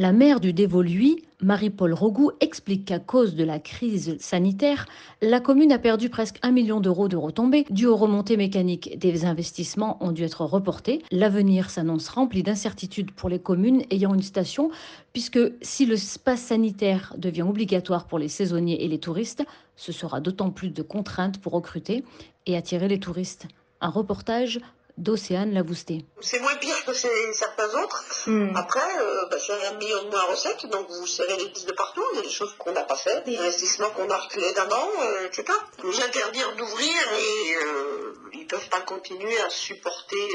La maire du Dévoluy, Marie-Paul Rogout, explique qu'à cause de la crise sanitaire, la commune a perdu presque un million d'euros de retombées dues aux remontées mécaniques. Des investissements ont dû être reportés. L'avenir s'annonce rempli d'incertitudes pour les communes ayant une station, puisque si le pass sanitaire devient obligatoire pour les saisonniers et les touristes, ce sera d'autant plus de contraintes pour recruter et attirer les touristes. Un reportage d'Océane Lavousté. C'est moins pire que c'est certains autres. Hmm. Après, euh, bah, c'est un million de moins recettes, donc vous serrez les pistes de partout. Il y a des choses qu'on n'a pas fait, des investissements qu'on a reculés d'un an, euh, je sais pas. Nous interdire d'ouvrir et euh, ils peuvent pas continuer à supporter,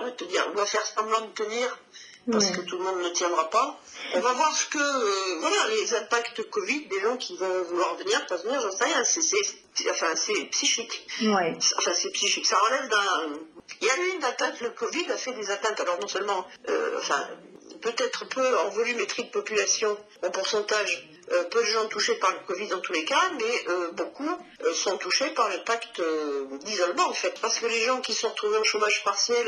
on va te dire, on doit faire semblant de tenir parce que tout le monde ne tiendra pas. On va voir ce que, euh, voilà, les impacts Covid des gens qui vont vouloir venir, pas venir, j'en sais rien. C'est, c'est- enfin, c'est psychique. Ouais. Enfin, c'est psychique. Ça relève d'un. Il y a eu une atteinte, le Covid a fait des atteintes. Alors, non seulement, euh, enfin, peut-être peu en volumétrie de population, en pourcentage, euh, peu de gens touchés par le Covid dans tous les cas, mais euh, beaucoup euh, sont touchés par l'impact euh, d'isolement, en fait. Parce que les gens qui sont retrouvés en chômage partiel,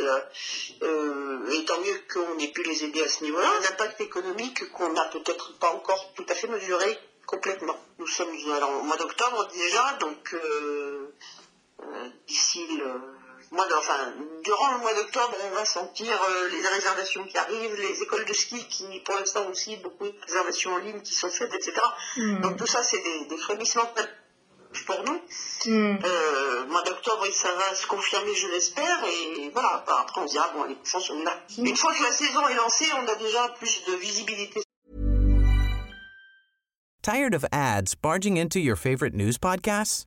euh, et tant mieux qu'on ait pu les aider à ce niveau-là, un impact économique qu'on n'a peut-être pas encore tout à fait mesuré complètement. Nous sommes alors, au mois d'octobre déjà, donc euh, euh, d'ici le mois de- enfin, durant le mois d'octobre, on va sentir euh, les réservations qui arrivent, les écoles de ski qui, pour l'instant aussi, beaucoup de réservations en ligne qui sont faites, etc. Donc tout ça, c'est des, des frémissements pour nous. Euh, mois d'octobre, ça va se confirmer, je l'espère, et voilà. Bah, Après, on se dira, bon, les chances sont là. Une fois que la saison est lancée, on a déjà plus de visibilité Tired of ads barging into your favorite news podcasts?